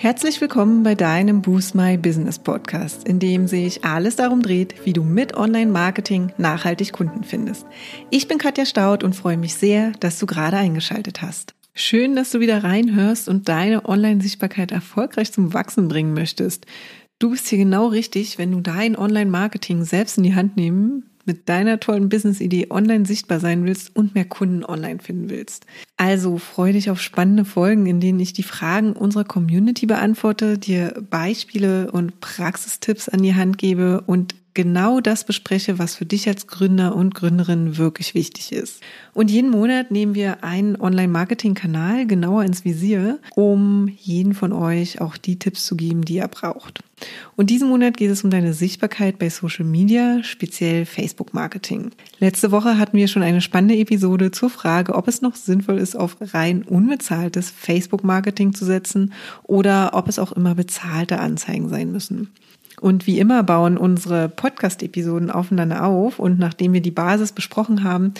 Herzlich willkommen bei deinem Boost My Business Podcast, in dem sich alles darum dreht, wie du mit Online-Marketing nachhaltig Kunden findest. Ich bin Katja Staud und freue mich sehr, dass du gerade eingeschaltet hast. Schön, dass du wieder reinhörst und deine Online-Sichtbarkeit erfolgreich zum Wachsen bringen möchtest. Du bist hier genau richtig, wenn du dein Online-Marketing selbst in die Hand nehmen mit deiner tollen Business-Idee online sichtbar sein willst und mehr Kunden online finden willst. Also freu dich auf spannende Folgen, in denen ich die Fragen unserer Community beantworte, dir Beispiele und Praxistipps an die Hand gebe und genau das bespreche, was für dich als Gründer und Gründerin wirklich wichtig ist. Und jeden Monat nehmen wir einen Online-Marketing-Kanal genauer ins Visier, um jeden von euch auch die Tipps zu geben, die er braucht. Und diesen Monat geht es um deine Sichtbarkeit bei Social Media, speziell Facebook-Marketing. Letzte Woche hatten wir schon eine spannende Episode zur Frage, ob es noch sinnvoll ist, auf rein unbezahltes Facebook-Marketing zu setzen oder ob es auch immer bezahlte Anzeigen sein müssen. Und wie immer bauen unsere Podcast-Episoden aufeinander auf. Und nachdem wir die Basis besprochen haben,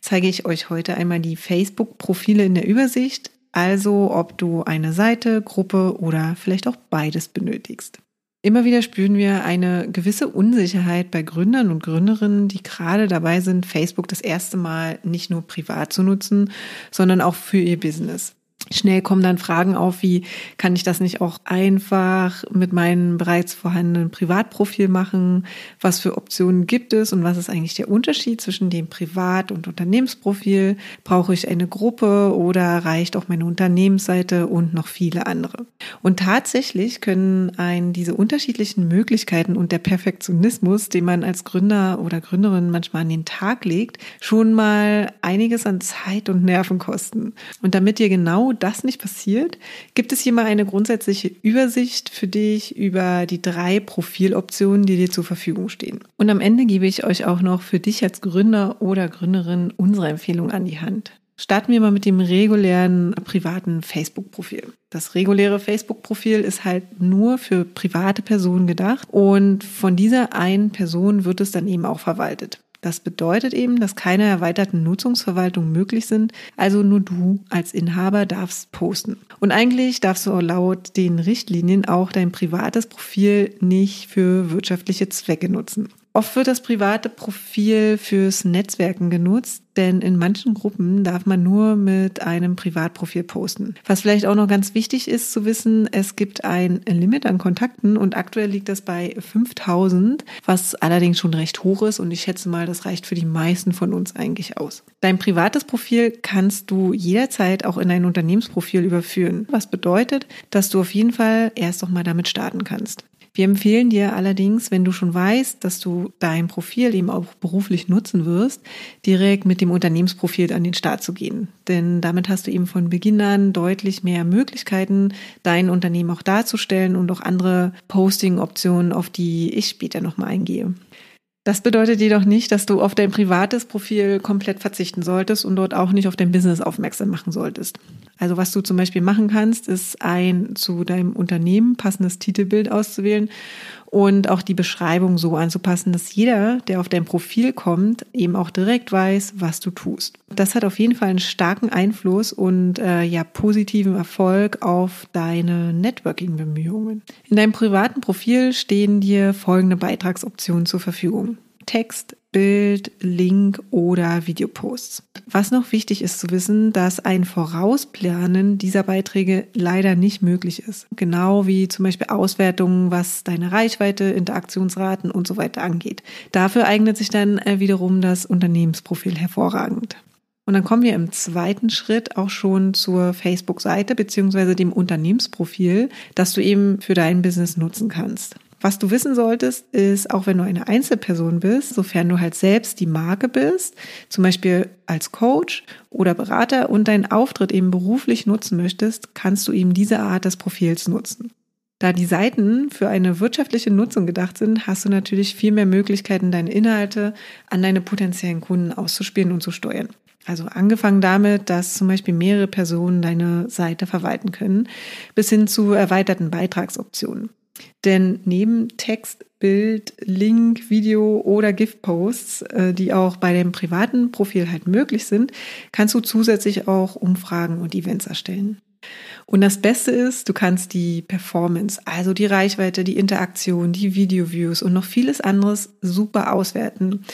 zeige ich euch heute einmal die Facebook-Profile in der Übersicht. Also ob du eine Seite, Gruppe oder vielleicht auch beides benötigst. Immer wieder spüren wir eine gewisse Unsicherheit bei Gründern und Gründerinnen, die gerade dabei sind, Facebook das erste Mal nicht nur privat zu nutzen, sondern auch für ihr Business. Schnell kommen dann Fragen auf, wie kann ich das nicht auch einfach mit meinem bereits vorhandenen Privatprofil machen? Was für Optionen gibt es und was ist eigentlich der Unterschied zwischen dem Privat- und Unternehmensprofil? Brauche ich eine Gruppe oder reicht auch meine Unternehmensseite und noch viele andere? Und tatsächlich können ein diese unterschiedlichen Möglichkeiten und der Perfektionismus, den man als Gründer oder Gründerin manchmal an den Tag legt, schon mal einiges an Zeit und Nerven kosten. Und damit ihr genau das nicht passiert, gibt es hier mal eine grundsätzliche Übersicht für dich über die drei Profiloptionen, die dir zur Verfügung stehen. Und am Ende gebe ich euch auch noch für dich als Gründer oder Gründerin unsere Empfehlung an die Hand. Starten wir mal mit dem regulären privaten Facebook-Profil. Das reguläre Facebook-Profil ist halt nur für private Personen gedacht und von dieser einen Person wird es dann eben auch verwaltet. Das bedeutet eben, dass keine erweiterten Nutzungsverwaltungen möglich sind, also nur du als Inhaber darfst posten. Und eigentlich darfst du laut den Richtlinien auch dein privates Profil nicht für wirtschaftliche Zwecke nutzen. Oft wird das private Profil fürs Netzwerken genutzt, denn in manchen Gruppen darf man nur mit einem Privatprofil posten. Was vielleicht auch noch ganz wichtig ist zu wissen, es gibt ein Limit an Kontakten und aktuell liegt das bei 5000, was allerdings schon recht hoch ist und ich schätze mal, das reicht für die meisten von uns eigentlich aus. Dein privates Profil kannst du jederzeit auch in ein Unternehmensprofil überführen, was bedeutet, dass du auf jeden Fall erst noch mal damit starten kannst. Wir empfehlen dir allerdings, wenn du schon weißt, dass du dein Profil eben auch beruflich nutzen wirst, direkt mit dem Unternehmensprofil an den Start zu gehen. Denn damit hast du eben von Beginn an deutlich mehr Möglichkeiten, dein Unternehmen auch darzustellen und auch andere Posting-Optionen, auf die ich später nochmal eingehe. Das bedeutet jedoch nicht, dass du auf dein privates Profil komplett verzichten solltest und dort auch nicht auf dein Business aufmerksam machen solltest. Also was du zum Beispiel machen kannst, ist ein zu deinem Unternehmen passendes Titelbild auszuwählen und auch die Beschreibung so anzupassen, dass jeder, der auf dein Profil kommt, eben auch direkt weiß, was du tust. Das hat auf jeden Fall einen starken Einfluss und äh, ja positiven Erfolg auf deine Networking-Bemühungen. In deinem privaten Profil stehen dir folgende Beitragsoptionen zur Verfügung. Text, Bild, Link oder Videoposts. Was noch wichtig ist zu wissen, dass ein Vorausplanen dieser Beiträge leider nicht möglich ist. Genau wie zum Beispiel Auswertungen, was deine Reichweite, Interaktionsraten und so weiter angeht. Dafür eignet sich dann äh, wiederum das Unternehmensprofil hervorragend. Und dann kommen wir im zweiten Schritt auch schon zur Facebook-Seite beziehungsweise dem Unternehmensprofil, das du eben für dein Business nutzen kannst. Was du wissen solltest, ist, auch wenn du eine Einzelperson bist, sofern du halt selbst die Marke bist, zum Beispiel als Coach oder Berater und deinen Auftritt eben beruflich nutzen möchtest, kannst du eben diese Art des Profils nutzen. Da die Seiten für eine wirtschaftliche Nutzung gedacht sind, hast du natürlich viel mehr Möglichkeiten, deine Inhalte an deine potenziellen Kunden auszuspielen und zu steuern. Also angefangen damit, dass zum Beispiel mehrere Personen deine Seite verwalten können, bis hin zu erweiterten Beitragsoptionen. Denn neben Text, Bild, Link, Video oder GIF-Posts, äh, die auch bei dem privaten Profil halt möglich sind, kannst du zusätzlich auch Umfragen und Events erstellen. Und das Beste ist, du kannst die Performance, also die Reichweite, die Interaktion, die Video-Views und noch vieles anderes super auswerten.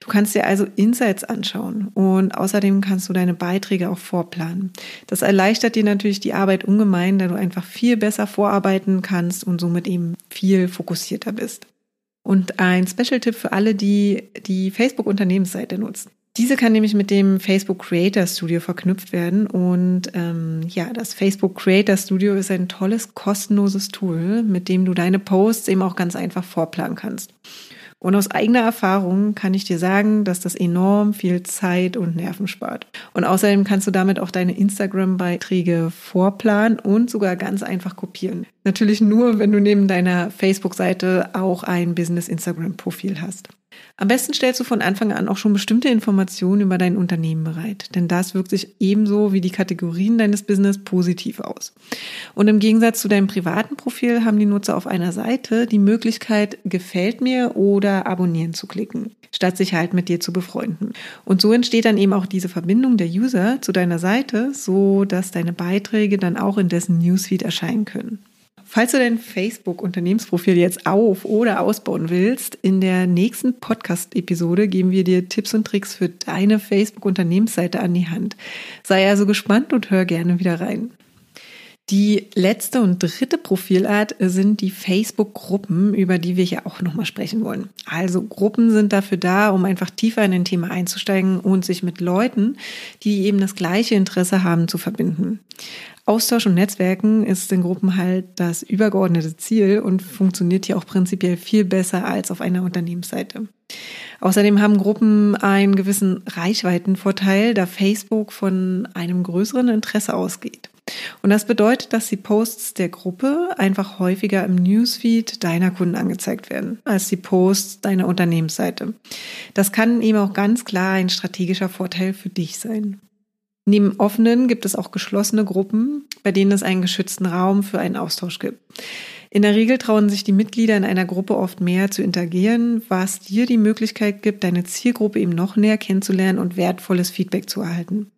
Du kannst dir also Insights anschauen und außerdem kannst du deine Beiträge auch vorplanen. Das erleichtert dir natürlich die Arbeit ungemein, da du einfach viel besser vorarbeiten kannst und somit eben viel fokussierter bist. Und ein Special-Tipp für alle, die die Facebook-Unternehmensseite nutzen. Diese kann nämlich mit dem Facebook Creator Studio verknüpft werden. Und ähm, ja, das Facebook Creator Studio ist ein tolles, kostenloses Tool, mit dem du deine Posts eben auch ganz einfach vorplanen kannst. Und aus eigener Erfahrung kann ich dir sagen, dass das enorm viel Zeit und Nerven spart. Und außerdem kannst du damit auch deine Instagram-Beiträge vorplanen und sogar ganz einfach kopieren. Natürlich nur, wenn du neben deiner Facebook-Seite auch ein Business-Instagram-Profil hast. Am besten stellst du von Anfang an auch schon bestimmte Informationen über dein Unternehmen bereit, denn das wirkt sich ebenso wie die Kategorien deines Business positiv aus. Und im Gegensatz zu deinem privaten Profil haben die Nutzer auf einer Seite die Möglichkeit, gefällt mir oder abonnieren zu klicken, statt sich halt mit dir zu befreunden. Und so entsteht dann eben auch diese Verbindung der User zu deiner Seite, so dass deine Beiträge dann auch in dessen Newsfeed erscheinen können. Falls du dein Facebook-Unternehmensprofil jetzt auf- oder ausbauen willst, in der nächsten Podcast-Episode geben wir dir Tipps und Tricks für deine Facebook-Unternehmensseite an die Hand. Sei also gespannt und hör gerne wieder rein. Die letzte und dritte Profilart sind die Facebook-Gruppen, über die wir hier auch nochmal sprechen wollen. Also Gruppen sind dafür da, um einfach tiefer in ein Thema einzusteigen und sich mit Leuten, die eben das gleiche Interesse haben, zu verbinden. Austausch und Netzwerken ist in Gruppen halt das übergeordnete Ziel und funktioniert hier auch prinzipiell viel besser als auf einer Unternehmensseite. Außerdem haben Gruppen einen gewissen Reichweitenvorteil, da Facebook von einem größeren Interesse ausgeht. Und das bedeutet, dass die Posts der Gruppe einfach häufiger im Newsfeed deiner Kunden angezeigt werden, als die Posts deiner Unternehmensseite. Das kann eben auch ganz klar ein strategischer Vorteil für dich sein. Neben offenen gibt es auch geschlossene Gruppen, bei denen es einen geschützten Raum für einen Austausch gibt. In der Regel trauen sich die Mitglieder in einer Gruppe oft mehr zu interagieren, was dir die Möglichkeit gibt, deine Zielgruppe eben noch näher kennenzulernen und wertvolles Feedback zu erhalten.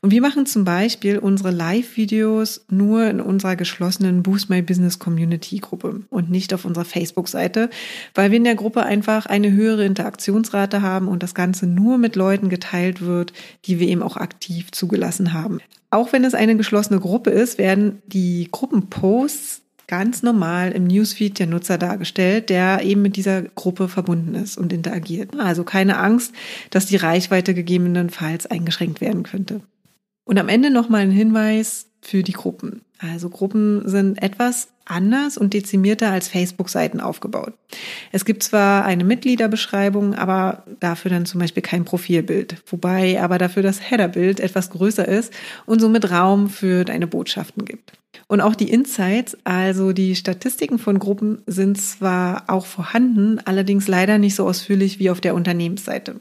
Und wir machen zum Beispiel unsere Live-Videos nur in unserer geschlossenen Boost My Business Community Gruppe und nicht auf unserer Facebook-Seite, weil wir in der Gruppe einfach eine höhere Interaktionsrate haben und das Ganze nur mit Leuten geteilt wird, die wir eben auch aktiv zugelassen haben. Auch wenn es eine geschlossene Gruppe ist, werden die Gruppenposts ganz normal im Newsfeed der Nutzer dargestellt, der eben mit dieser Gruppe verbunden ist und interagiert. Also keine Angst, dass die Reichweite gegebenenfalls eingeschränkt werden könnte. Und am Ende nochmal ein Hinweis für die Gruppen. Also Gruppen sind etwas anders und dezimierter als Facebook-Seiten aufgebaut. Es gibt zwar eine Mitgliederbeschreibung, aber dafür dann zum Beispiel kein Profilbild, wobei aber dafür das Headerbild etwas größer ist und somit Raum für deine Botschaften gibt. Und auch die Insights, also die Statistiken von Gruppen, sind zwar auch vorhanden, allerdings leider nicht so ausführlich wie auf der Unternehmensseite.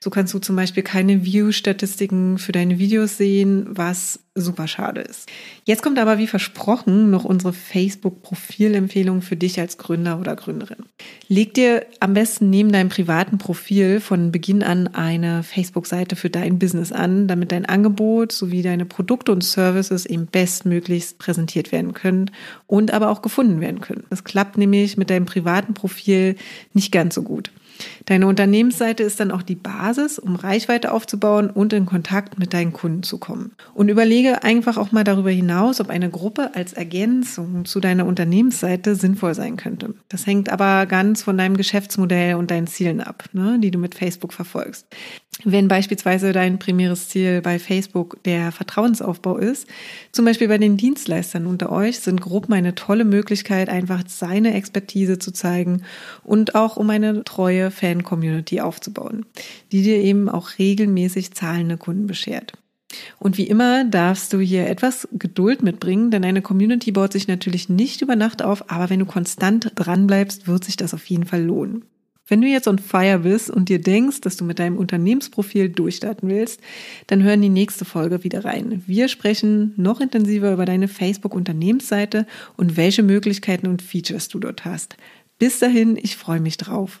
So kannst du zum Beispiel keine View-Statistiken für deine Videos sehen, was super schade ist. Jetzt kommt aber wie versprochen noch unsere Facebook-Profilempfehlung für dich als Gründer oder Gründerin. Leg dir am besten neben deinem privaten Profil von Beginn an eine Facebook-Seite für dein Business an, damit dein Angebot sowie deine Produkte und Services eben bestmöglichst präsentiert werden können und aber auch gefunden werden können. Das klappt nämlich mit deinem privaten Profil nicht ganz so gut. Deine Unternehmensseite ist dann auch die Basis, um Reichweite aufzubauen und in Kontakt mit deinen Kunden zu kommen. Und überlege einfach auch mal darüber hinaus, ob eine Gruppe als Ergänzung zu deiner Unternehmensseite sinnvoll sein könnte. Das hängt aber ganz von deinem Geschäftsmodell und deinen Zielen ab, ne, die du mit Facebook verfolgst. Wenn beispielsweise dein primäres Ziel bei Facebook der Vertrauensaufbau ist, zum Beispiel bei den Dienstleistern unter euch, sind Gruppen eine tolle Möglichkeit, einfach seine Expertise zu zeigen und auch um eine treue Fan-Community aufzubauen, die dir eben auch regelmäßig zahlende Kunden beschert. Und wie immer darfst du hier etwas Geduld mitbringen, denn eine Community baut sich natürlich nicht über Nacht auf, aber wenn du konstant dranbleibst, wird sich das auf jeden Fall lohnen. Wenn du jetzt on fire bist und dir denkst, dass du mit deinem Unternehmensprofil durchstarten willst, dann hör in die nächste Folge wieder rein. Wir sprechen noch intensiver über deine Facebook-Unternehmensseite und welche Möglichkeiten und Features du dort hast. Bis dahin, ich freue mich drauf.